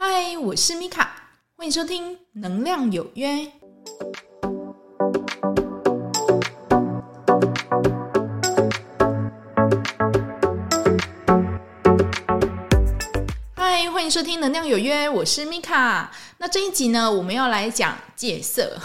嗨，我是米卡，欢迎收听《能量有约》。嗨，欢迎收听《能量有约》，我是米卡。那这一集呢，我们要来讲戒色。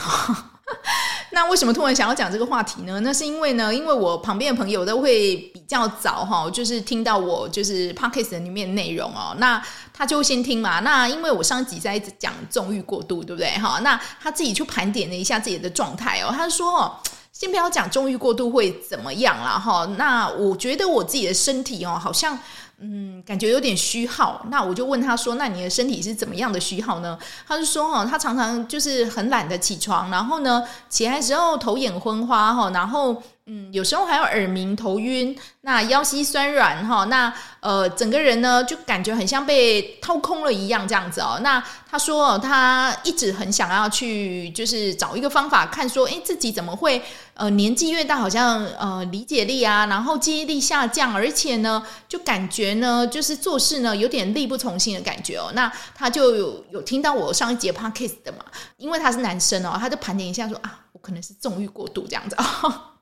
那为什么突然想要讲这个话题呢？那是因为呢，因为我旁边的朋友都会比较早哈，就是听到我就是 podcast 里面内容哦，那他就先听嘛。那因为我上集在讲纵欲过度，对不对哈？那他自己去盘点了一下自己的状态哦，他说哦，先不要讲纵欲过度会怎么样了哈。那我觉得我自己的身体哦，好像。嗯，感觉有点虚耗，那我就问他说：“那你的身体是怎么样的虚耗呢？”他就说：“哦，他常常就是很懒得起床，然后呢，起来时候头眼昏花哈，然后。”嗯，有时候还有耳鸣、头晕，那腰膝酸软哈，那呃，整个人呢就感觉很像被掏空了一样这样子哦。那他说他一直很想要去，就是找一个方法看说，诶，自己怎么会呃年纪越大，好像呃理解力啊，然后记忆力下降，而且呢，就感觉呢，就是做事呢有点力不从心的感觉哦。那他就有有听到我上一节 podcast 的嘛，因为他是男生哦，他就盘点一下说啊，我可能是纵欲过度这样子哦。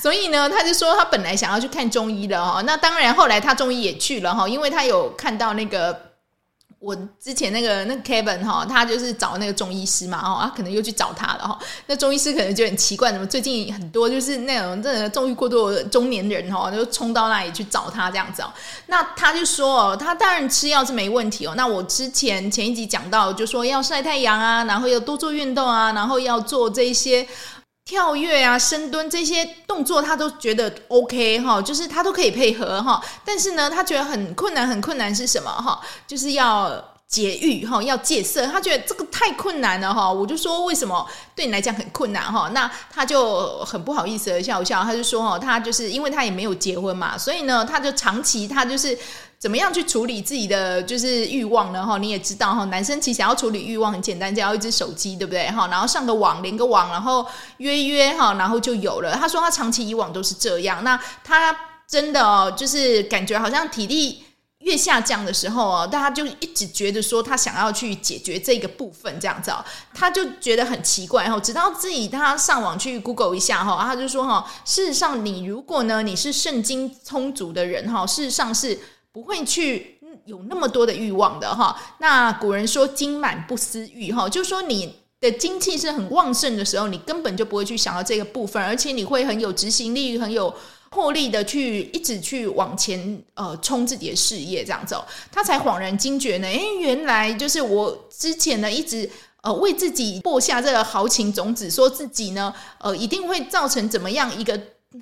所以呢，他就说他本来想要去看中医的哈，那当然后来他中医也去了哈，因为他有看到那个我之前那个那个 Kevin 哈，他就是找那个中医师嘛哦，他可能又去找他了哈。那中医师可能就很奇怪，怎么最近很多就是那种这个纵欲过度的中年人哈，就冲到那里去找他这样子哦。那他就说哦，他当然吃药是没问题哦。那我之前前一集讲到，就说要晒太阳啊，然后要多做运动啊，然后要做这些。跳跃啊，深蹲这些动作，他都觉得 OK 哈，就是他都可以配合哈。但是呢，他觉得很困难，很困难是什么哈？就是要节欲哈，要戒色。他觉得这个太困难了哈。我就说为什么对你来讲很困难哈？那他就很不好意思的笑笑，他就说哦，他就是因为他也没有结婚嘛，所以呢，他就长期他就是。怎么样去处理自己的就是欲望呢？哈，你也知道哈，男生其实要处理欲望很简单，只要一只手机，对不对？哈，然后上个网，连个网，然后约约哈，然后就有了。他说他长期以往都是这样，那他真的哦，就是感觉好像体力越下降的时候哦，但他就一直觉得说他想要去解决这个部分，这样子哦，他就觉得很奇怪哈，直到自己他上网去 Google 一下哈，他就说哈，事实上你如果呢你是肾精充足的人哈，事实上是。不会去有那么多的欲望的哈。那古人说“精满不思欲”哈，就是说你的精气是很旺盛的时候，你根本就不会去想到这个部分，而且你会很有执行力、很有魄力的去一直去往前呃冲自己的事业这样子。他才恍然惊觉呢，诶，原来就是我之前呢一直呃为自己播下这个豪情种子，说自己呢呃一定会造成怎么样一个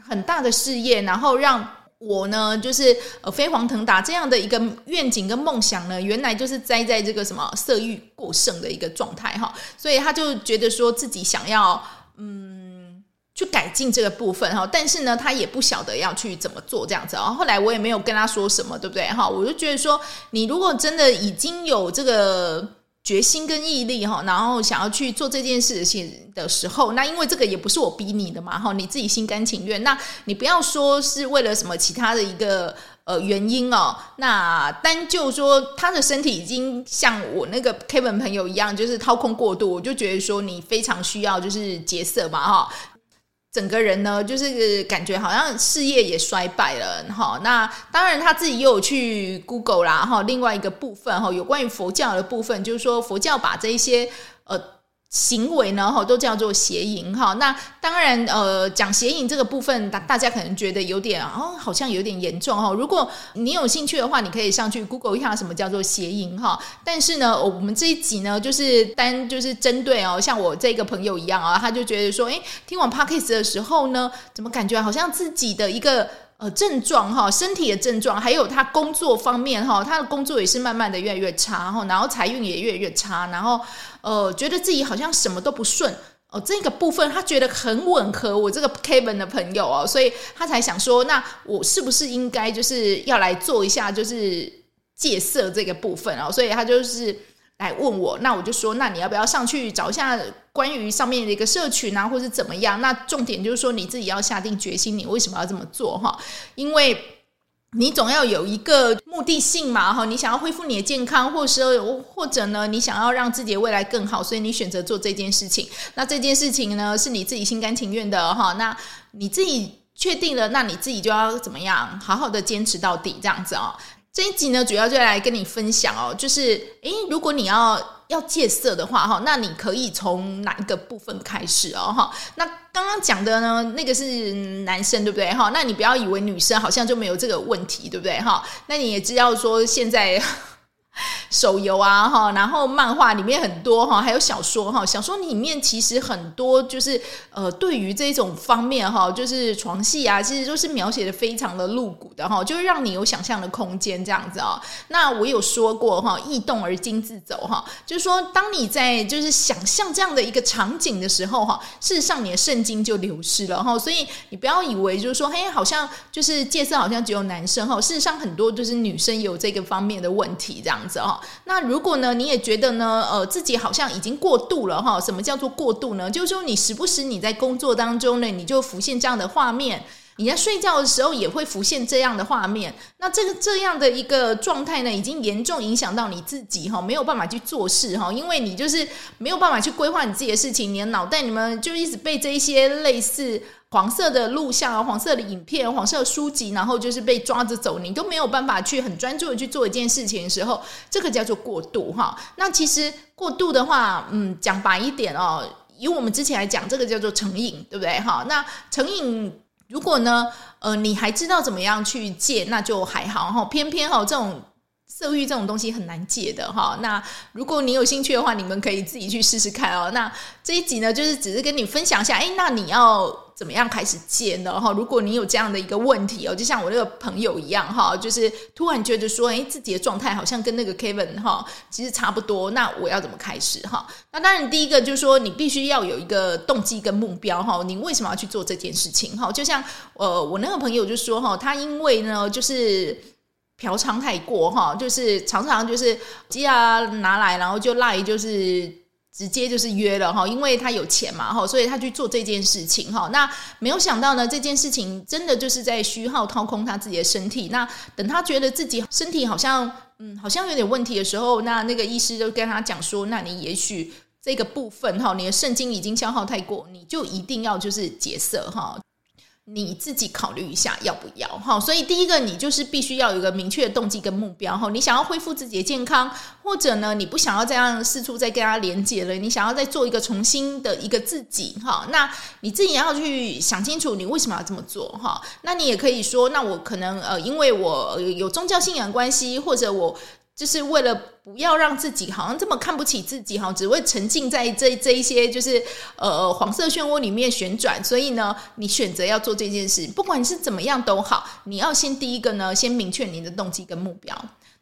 很大的事业，然后让。我呢，就是呃飞黄腾达这样的一个愿景跟梦想呢，原来就是栽在这个什么色欲过剩的一个状态哈，所以他就觉得说自己想要嗯去改进这个部分哈，但是呢，他也不晓得要去怎么做这样子然后。后来我也没有跟他说什么，对不对哈？我就觉得说，你如果真的已经有这个。决心跟毅力哈，然后想要去做这件事情的时候，那因为这个也不是我逼你的嘛哈，你自己心甘情愿。那你不要说是为了什么其他的一个呃原因哦。那单就说他的身体已经像我那个 Kevin 朋友一样，就是掏空过度，我就觉得说你非常需要就是戒色嘛哈。整个人呢，就是感觉好像事业也衰败了哈。那当然他自己又有去 Google 啦哈。另外一个部分哈，有关于佛教的部分，就是说佛教把这一些呃。行为呢，哈，都叫做邪淫哈。那当然，呃，讲邪淫这个部分，大大家可能觉得有点哦，好像有点严重哈。如果你有兴趣的话，你可以上去 Google 一下什么叫做邪淫哈。但是呢，我们这一集呢，就是单就是针对哦，像我这个朋友一样啊，他就觉得说，诶，听完 Podcast 的时候呢，怎么感觉好像自己的一个。呃，症状哈，身体的症状，还有他工作方面哈，他的工作也是慢慢的越来越差哈，然后财运也越来越差，然后呃，觉得自己好像什么都不顺哦，这个部分他觉得很吻合我这个 Kevin 的朋友哦，所以他才想说，那我是不是应该就是要来做一下就是戒色这个部分哦，所以他就是。来问我，那我就说，那你要不要上去找一下关于上面的一个社群啊，或是怎么样？那重点就是说你自己要下定决心，你为什么要这么做哈？因为你总要有一个目的性嘛，哈，你想要恢复你的健康，或者是或者呢，你想要让自己的未来更好，所以你选择做这件事情。那这件事情呢，是你自己心甘情愿的，哈，那你自己确定了，那你自己就要怎么样，好好的坚持到底，这样子哦。这一集呢，主要就来跟你分享哦，就是，诶，如果你要要戒色的话，哈，那你可以从哪一个部分开始哦，哈，那刚刚讲的呢，那个是男生，对不对，哈？那你不要以为女生好像就没有这个问题，对不对，哈？那你也知道说现在。手游啊，哈，然后漫画里面很多哈，还有小说哈，小说里面其实很多就是呃，对于这种方面哈，就是床戏啊，其实都是描写的非常的露骨的哈，就是让你有想象的空间这样子啊。那我有说过哈，易动而精自走哈，就是说当你在就是想象这样的一个场景的时候哈，事实上你的圣经就流失了哈，所以你不要以为就是说，嘿，好像就是戒色好像只有男生哈，事实上很多就是女生有这个方面的问题这样。哈，那如果呢，你也觉得呢，呃，自己好像已经过度了哈？什么叫做过度呢？就是说，你时不时你在工作当中呢，你就浮现这样的画面；你在睡觉的时候也会浮现这样的画面。那这个这样的一个状态呢，已经严重影响到你自己哈，没有办法去做事哈，因为你就是没有办法去规划你自己的事情，你的脑袋里面就一直被这一些类似。黄色的录像啊，黄色的影片，黄色的书籍，然后就是被抓着走，你都没有办法去很专注的去做一件事情的时候，这个叫做过度哈。那其实过度的话，嗯，讲白一点哦，以我们之前来讲，这个叫做成瘾，对不对哈？那成瘾如果呢，呃，你还知道怎么样去戒，那就还好哈。偏偏哈这种。色欲这种东西很难戒的哈，那如果你有兴趣的话，你们可以自己去试试看哦。那这一集呢，就是只是跟你分享一下，诶，那你要怎么样开始戒呢？哈，如果你有这样的一个问题哦，就像我那个朋友一样哈，就是突然觉得说，诶，自己的状态好像跟那个 Kevin 哈，其实差不多，那我要怎么开始哈？那当然，第一个就是说，你必须要有一个动机跟目标哈，你为什么要去做这件事情哈？就像呃，我那个朋友就说哈，他因为呢，就是。嫖娼太过哈，就是常常就是机啊拿来，然后就赖，就是直接就是约了哈，因为他有钱嘛哈，所以他去做这件事情哈。那没有想到呢，这件事情真的就是在虚耗掏空他自己的身体。那等他觉得自己身体好像嗯好像有点问题的时候，那那个医师就跟他讲说，那你也许这个部分哈，你的肾精已经消耗太过，你就一定要就是戒色哈。你自己考虑一下要不要哈，所以第一个你就是必须要有一个明确的动机跟目标哈，你想要恢复自己的健康，或者呢你不想要这样四处再跟他连接了，你想要再做一个重新的一个自己哈，那你自己要去想清楚你为什么要这么做哈，那你也可以说，那我可能呃因为我有宗教信仰关系，或者我。就是为了不要让自己好像这么看不起自己哈，只会沉浸在这这一些就是呃黄色漩涡里面旋转，所以呢，你选择要做这件事，不管是怎么样都好，你要先第一个呢，先明确你的动机跟目标。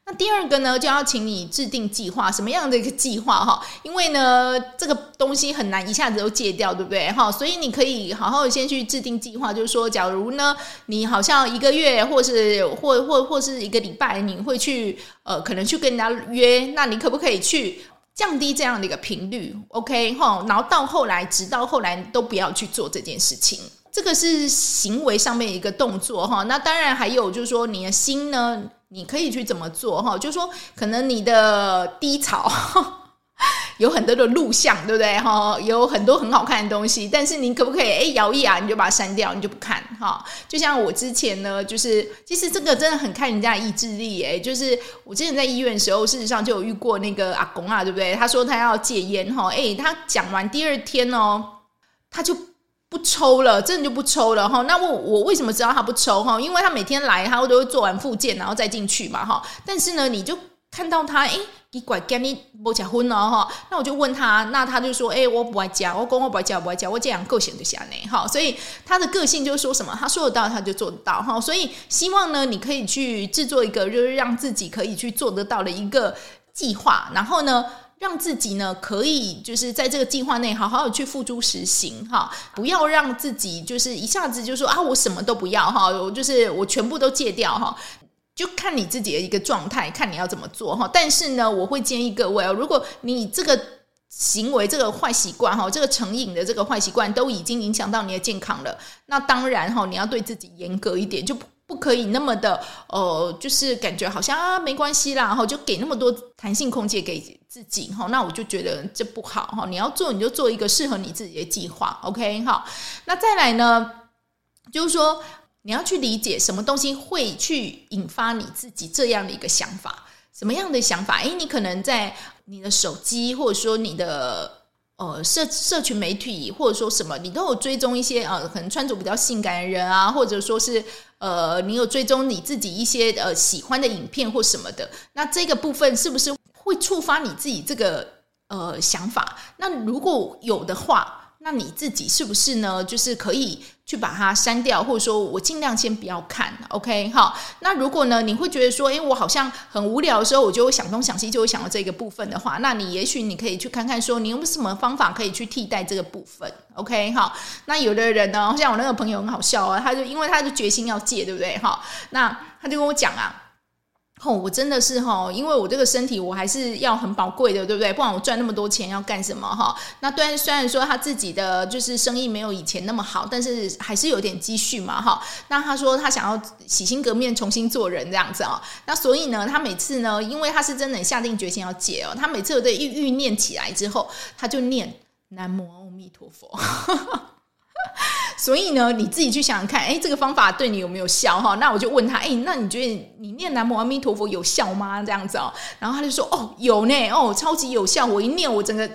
那第二个呢，就要请你制定计划，什么样的一个计划哈？因为呢，这个东西很难一下子就戒掉，对不对哈？所以你可以好好先去制定计划，就是说，假如呢，你好像一个月，或是或或或是一个礼拜，你会去呃，可能去跟人家约，那你可不可以去降低这样的一个频率？OK 哈？然后到后来，直到后来都不要去做这件事情，这个是行为上面一个动作哈。那当然还有就是说，你的心呢？你可以去怎么做哈？就是说，可能你的低潮 有很多的录像，对不对哈？有很多很好看的东西，但是你可不可以哎摇一摇，你就把它删掉，你就不看哈？就像我之前呢，就是其实这个真的很看人家的意志力哎。就是我之前在医院的时候，事实上就有遇过那个阿公啊，对不对？他说他要戒烟哈，哎，他讲完第二天哦，他就。不抽了，真的就不抽了哈。那我我为什么知道他不抽哈？因为他每天来，他都会做完复健，然后再进去嘛哈。但是呢，你就看到他，哎，你怪跟你不结婚了哈。那我就问他，那他就说，哎，我不爱加，我讲我不爱加，不爱加，我这样个性就下呢哈。所以他的个性就是说什么，他说得到他就做得到哈。所以希望呢，你可以去制作一个，就是让自己可以去做得到的一个计划，然后呢。让自己呢可以就是在这个计划内好好的去付诸实行哈，不要让自己就是一下子就说啊，我什么都不要哈，我就是我全部都戒掉哈，就看你自己的一个状态，看你要怎么做哈。但是呢，我会建议各位哦，如果你这个行为这个坏习惯哈，这个成瘾的这个坏习惯都已经影响到你的健康了，那当然哈，你要对自己严格一点，就不可以那么的呃，就是感觉好像啊没关系啦，然后就给那么多弹性空间给自己哈。那我就觉得这不好哈。你要做你就做一个适合你自己的计划，OK 好。那再来呢，就是说你要去理解什么东西会去引发你自己这样的一个想法，什么样的想法？诶，你可能在你的手机或者说你的。呃，社社群媒体或者说什么，你都有追踪一些呃，可能穿着比较性感的人啊，或者说是呃，你有追踪你自己一些呃喜欢的影片或什么的，那这个部分是不是会触发你自己这个呃想法？那如果有的话。那你自己是不是呢？就是可以去把它删掉，或者说我尽量先不要看，OK？好，那如果呢，你会觉得说，诶，我好像很无聊的时候，我就会想东想西，就会想到这个部分的话，那你也许你可以去看看，说你有没有什么方法可以去替代这个部分，OK？好，那有的人呢，像我那个朋友很好笑啊，他就因为他就决心要戒，对不对？好，那他就跟我讲啊。我真的是哈，因为我这个身体我还是要很宝贵的，对不对？不然我赚那么多钱要干什么哈？那虽然虽然说他自己的就是生意没有以前那么好，但是还是有点积蓄嘛哈。那他说他想要洗心革面，重新做人这样子哦。那所以呢，他每次呢，因为他是真的下定决心要戒哦，他每次都一欲念起来之后，他就念南无阿弥陀佛。所以呢，你自己去想想看，哎，这个方法对你有没有效哈？那我就问他，哎，那你觉得你念南无阿弥陀佛有效吗？这样子哦，然后他就说，哦，有呢，哦，超级有效，我一念，我整个。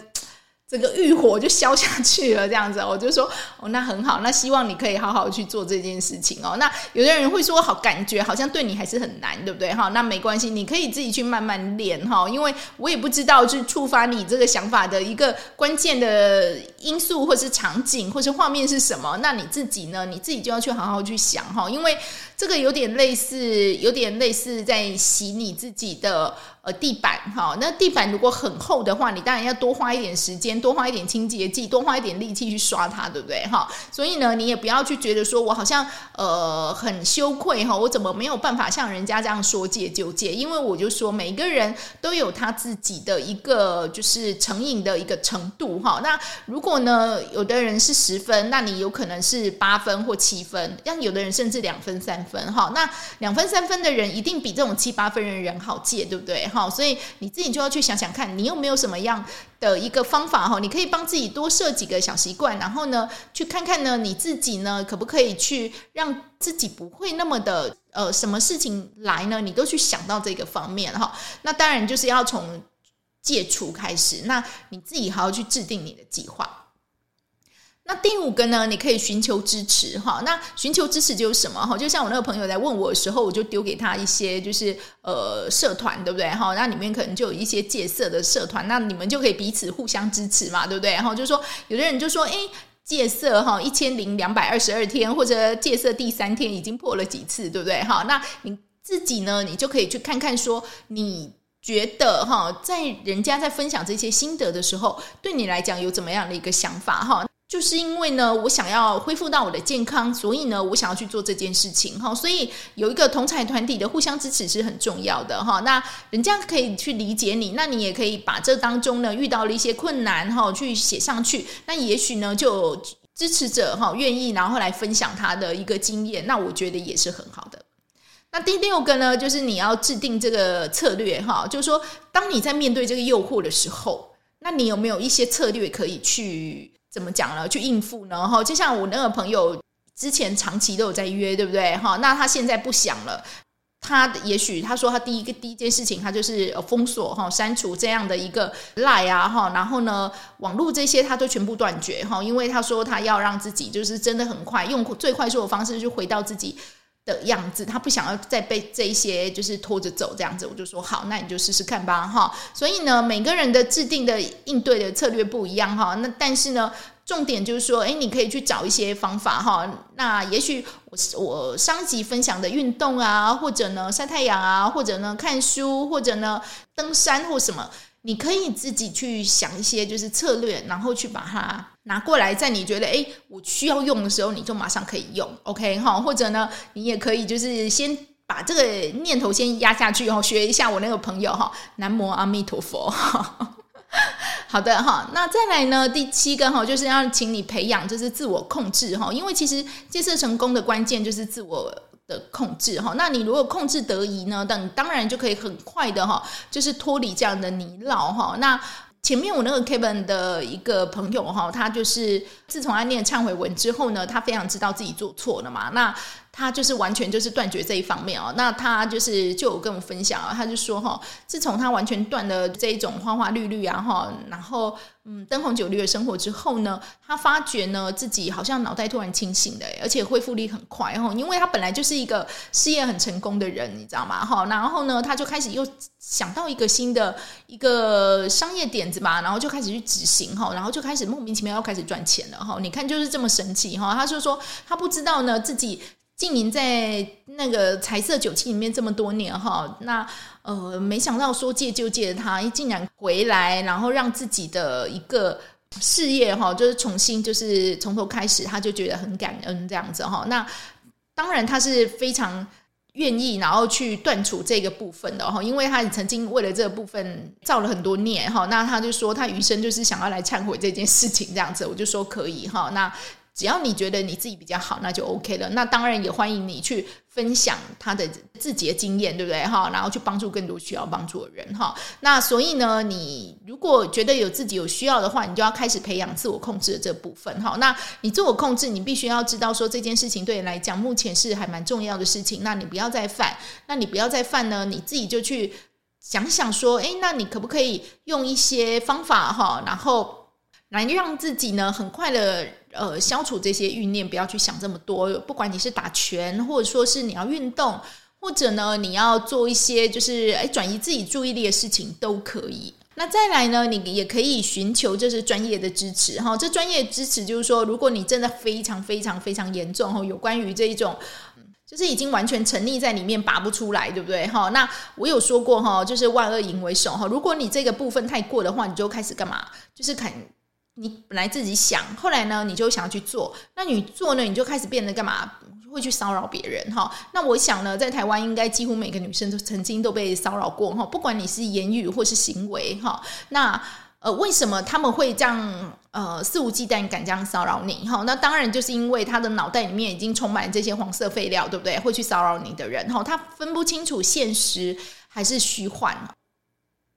这个欲火就消下去了，这样子，我就说哦，那很好，那希望你可以好好去做这件事情哦。那有的人会说，好，感觉好像对你还是很难，对不对？哈，那没关系，你可以自己去慢慢练哈，因为我也不知道去触发你这个想法的一个关键的因素，或是场景，或是画面是什么。那你自己呢？你自己就要去好好去想哈，因为这个有点类似，有点类似在洗你自己的。呃，地板哈，那地板如果很厚的话，你当然要多花一点时间，多花一点清洁剂，多花一点力气去刷它，对不对？哈，所以呢，你也不要去觉得说我好像呃很羞愧哈，我怎么没有办法像人家这样说戒就戒？因为我就说每个人都有他自己的一个就是成瘾的一个程度哈。那如果呢，有的人是十分，那你有可能是八分或七分，像有的人甚至两分三分分哈。那两分三分的人一定比这种七八分的人好戒，对不对？哈，所以你自己就要去想想看，你有没有什么样的一个方法哈？你可以帮自己多设几个小习惯，然后呢，去看看呢，你自己呢，可不可以去让自己不会那么的呃，什么事情来呢，你都去想到这个方面哈。那当然就是要从戒除开始，那你自己好好去制定你的计划。那第五个呢，你可以寻求支持哈。那寻求支持就是什么哈？就像我那个朋友在问我的时候，我就丢给他一些就是呃社团，对不对哈？那里面可能就有一些戒色的社团，那你们就可以彼此互相支持嘛，对不对？然后就说有的人就说，诶，戒色哈一千零两百二十二天，或者戒色第三天已经破了几次，对不对哈？那你自己呢，你就可以去看看说，你觉得哈，在人家在分享这些心得的时候，对你来讲有怎么样的一个想法哈？就是因为呢，我想要恢复到我的健康，所以呢，我想要去做这件事情哈。所以有一个同侪团体的互相支持是很重要的哈。那人家可以去理解你，那你也可以把这当中呢遇到了一些困难哈，去写上去。那也许呢，就支持者哈愿意然后来分享他的一个经验，那我觉得也是很好的。那第六个呢，就是你要制定这个策略哈，就是说，当你在面对这个诱惑的时候，那你有没有一些策略可以去？怎么讲呢？去应付呢？哈，就像我那个朋友之前长期都有在约，对不对？哈，那他现在不想了。他也许他说他第一个第一件事情，他就是封锁哈，删除这样的一个 lie 啊哈，然后呢，网络这些他都全部断绝哈，因为他说他要让自己就是真的很快用最快速的方式就回到自己的样子，他不想要再被这一些就是拖着走这样子，我就说好，那你就试试看吧哈。所以呢，每个人的制定的应对的策略不一样哈。那但是呢，重点就是说，诶，你可以去找一些方法哈。那也许我我上集分享的运动啊，或者呢晒太阳啊，或者呢看书，或者呢登山或什么。你可以自己去想一些就是策略，然后去把它拿过来，在你觉得诶，我需要用的时候，你就马上可以用，OK 哈？或者呢，你也可以就是先把这个念头先压下去，哈，学一下我那个朋友哈，南无阿弥陀佛。好的哈，那再来呢，第七个哈，就是要请你培养就是自我控制哈，因为其实戒色成功的关键就是自我。的控制哈。那你如果控制得宜呢，等当然就可以很快的哈，就是脱离这样的泥淖哈。那前面我那个 Kevin 的一个朋友哈，他就是自从他念忏悔文之后呢，他非常知道自己做错了嘛。那他就是完全就是断绝这一方面哦。那他就是就有跟我分享啊，他就说哈，自从他完全断了这一种花花绿绿啊哈，然后嗯灯红酒绿的生活之后呢，他发觉呢自己好像脑袋突然清醒的，而且恢复力很快哈。因为他本来就是一个事业很成功的人，你知道吗？哈，然后呢，他就开始又想到一个新的一个商业点子吧，然后就开始去执行哈，然后就开始莫名其妙要开始赚钱了哈。你看就是这么神奇哈。他就说他不知道呢自己。经营在那个彩色酒器里面这么多年哈，那呃没想到说戒就戒的他，竟然回来，然后让自己的一个事业哈，就是重新就是从头开始，他就觉得很感恩这样子哈。那当然他是非常愿意，然后去断除这个部分的哈，因为他曾经为了这个部分造了很多孽哈。那他就说他余生就是想要来忏悔这件事情这样子，我就说可以哈。那只要你觉得你自己比较好，那就 OK 了。那当然也欢迎你去分享他的自己的经验，对不对？哈，然后去帮助更多需要帮助的人，哈。那所以呢，你如果觉得有自己有需要的话，你就要开始培养自我控制的这部分，哈。那你自我控制，你必须要知道说这件事情对你来讲目前是还蛮重要的事情，那你不要再犯。那你不要再犯呢，你自己就去想想说，诶，那你可不可以用一些方法，哈，然后来让自己呢很快的。呃，消除这些欲念，不要去想这么多。不管你是打拳，或者说是你要运动，或者呢，你要做一些就是诶转移自己注意力的事情都可以。那再来呢，你也可以寻求就是专业的支持哈。这专业支持就是说，如果你真的非常非常非常严重哈，有关于这一种，就是已经完全沉溺在里面拔不出来，对不对哈？那我有说过哈，就是万恶淫为首哈。如果你这个部分太过的话，你就开始干嘛？就是看。你本来自己想，后来呢，你就想要去做。那你做呢，你就开始变得干嘛？会去骚扰别人哈。那我想呢，在台湾应该几乎每个女生都曾经都被骚扰过哈。不管你是言语或是行为哈。那呃，为什么他们会这样呃肆无忌惮敢这样骚扰你哈？那当然就是因为他的脑袋里面已经充满这些黄色废料，对不对？会去骚扰你的人哈，他分不清楚现实还是虚幻。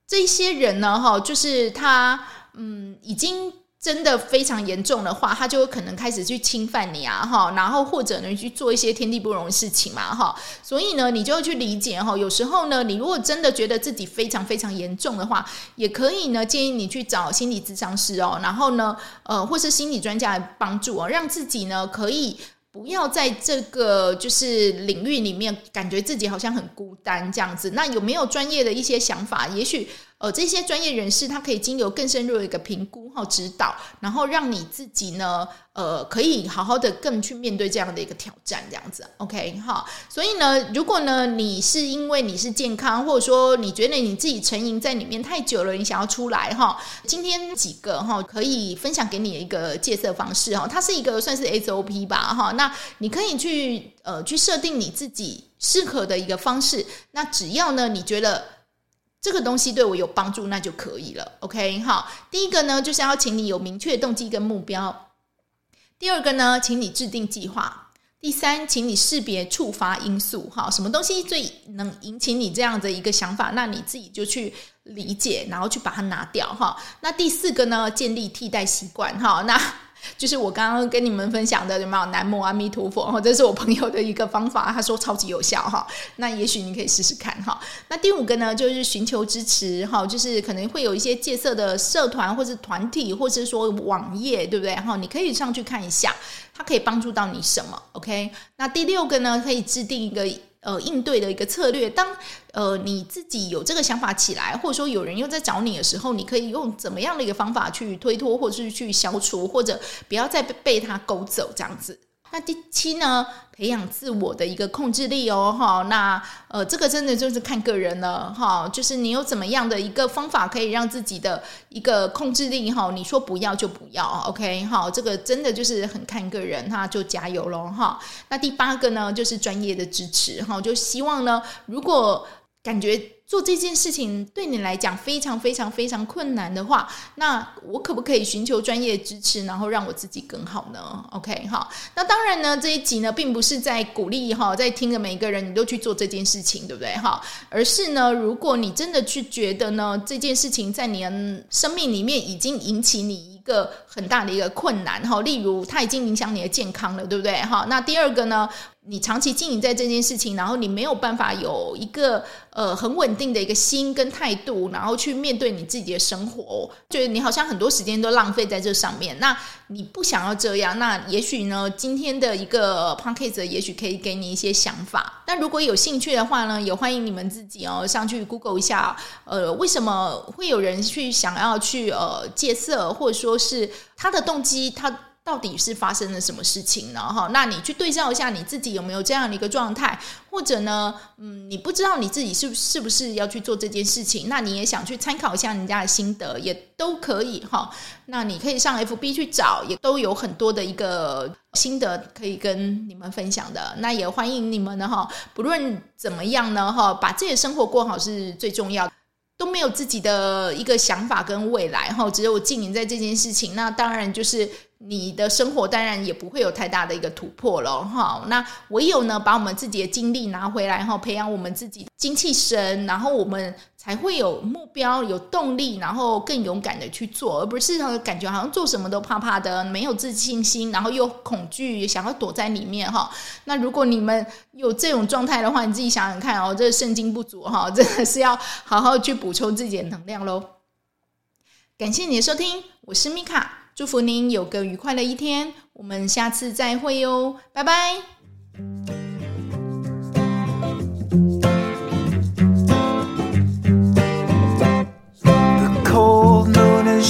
这些人呢哈，就是他嗯已经。真的非常严重的话，他就有可能开始去侵犯你啊，哈，然后或者呢去做一些天地不容的事情嘛，哈，所以呢，你就会去理解哈，有时候呢，你如果真的觉得自己非常非常严重的话，也可以呢建议你去找心理咨商师哦，然后呢，呃，或是心理专家来帮助哦，让自己呢可以不要在这个就是领域里面感觉自己好像很孤单这样子。那有没有专业的一些想法？也许。呃，这些专业人士他可以经由更深入的一个评估和指导，然后让你自己呢，呃，可以好好的更去面对这样的一个挑战，这样子，OK 哈。所以呢，如果呢你是因为你是健康，或者说你觉得你自己沉吟在里面太久了，你想要出来哈，今天几个哈可以分享给你一个戒色方式哈，它是一个算是 SOP 吧哈。那你可以去呃去设定你自己适合的一个方式，那只要呢你觉得。这个东西对我有帮助，那就可以了。OK，好，第一个呢，就是要请你有明确动机跟目标；第二个呢，请你制定计划；第三，请你识别触发因素。哈，什么东西最能引起你这样的一个想法？那你自己就去理解，然后去把它拿掉。哈，那第四个呢，建立替代习惯。哈，那。就是我刚刚跟你们分享的，有没有南无阿弥陀佛？哈，这是我朋友的一个方法，他说超级有效哈。那也许你可以试试看哈。那第五个呢，就是寻求支持哈，就是可能会有一些戒色的社团或是团体，或者说网页，对不对？哈，你可以上去看一下，它可以帮助到你什么？OK。那第六个呢，可以制定一个。呃，应对的一个策略，当呃你自己有这个想法起来，或者说有人又在找你的时候，你可以用怎么样的一个方法去推脱，或者是去消除，或者不要再被他勾走这样子。那第七呢，培养自我的一个控制力哦，哈，那呃，这个真的就是看个人了，哈，就是你有怎么样的一个方法可以让自己的一个控制力，哈，你说不要就不要，OK，哈，这个真的就是很看个人，那，就加油喽，哈。那第八个呢，就是专业的支持，哈，就希望呢，如果感觉。做这件事情对你来讲非常非常非常困难的话，那我可不可以寻求专业支持，然后让我自己更好呢？OK，好，那当然呢，这一集呢，并不是在鼓励哈，在听的每一个人你都去做这件事情，对不对？哈，而是呢，如果你真的去觉得呢，这件事情在你的生命里面已经引起你一个很大的一个困难哈，例如它已经影响你的健康了，对不对？哈，那第二个呢？你长期经营在这件事情，然后你没有办法有一个呃很稳定的一个心跟态度，然后去面对你自己的生活，觉得你好像很多时间都浪费在这上面。那你不想要这样，那也许呢，今天的一个 podcast 也许可以给你一些想法。但如果有兴趣的话呢，也欢迎你们自己哦上去 Google 一下，呃，为什么会有人去想要去呃戒色，或者说是他的动机，他。到底是发生了什么事情呢？哈，那你去对照一下你自己有没有这样的一个状态，或者呢，嗯，你不知道你自己是是不是要去做这件事情，那你也想去参考一下人家的心得，也都可以哈。那你可以上 FB 去找，也都有很多的一个心得可以跟你们分享的。那也欢迎你们呢哈，不论怎么样呢哈，把自己的生活过好是最重要的。都没有自己的一个想法跟未来哈，只有经营在这件事情，那当然就是。你的生活当然也不会有太大的一个突破了哈。那唯有呢，把我们自己的精力拿回来哈，培养我们自己精气神，然后我们才会有目标、有动力，然后更勇敢的去做，而不是感觉好像做什么都怕怕的，没有自信心，然后又恐惧，想要躲在里面哈。那如果你们有这种状态的话，你自己想想看哦，这圣经不足哈，真的是要好好去补充自己的能量喽。感谢你的收听，我是米卡。祝福您有个愉快的一天，我们下次再会哟，拜拜。